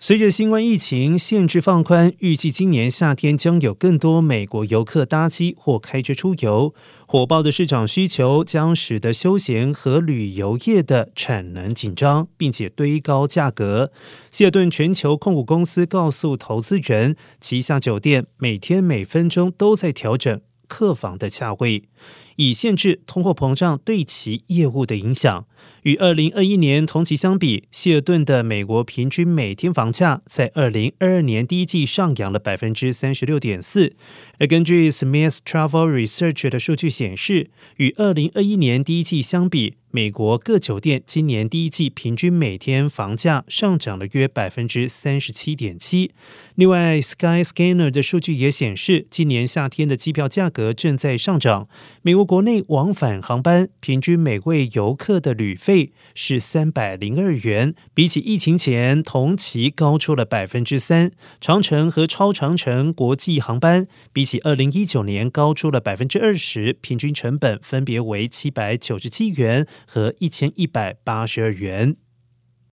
随着新冠疫情限制放宽，预计今年夏天将有更多美国游客搭机或开车出游。火爆的市场需求将使得休闲和旅游业的产能紧张，并且堆高价格。谢顿全球控股公司告诉投资人，旗下酒店每天每分钟都在调整客房的价位，以限制通货膨胀对其业务的影响。与二零二一年同期相比，希尔顿的美国平均每天房价在二零二二年第一季上扬了百分之三十六点四。而根据 Smith Travel Research 的数据显示，与二零二一年第一季相比，美国各酒店今年第一季平均每天房价上涨了约百分之三十七点七。另外，Skyscanner 的数据也显示，今年夏天的机票价格正在上涨。美国国内往返航班平均每位游客的旅费是三百零二元，比起疫情前同期高出了百分之三。长城和超长城国际航班比起二零一九年高出了百分之二十，平均成本分别为七百九十七元。和一千一百八十二元。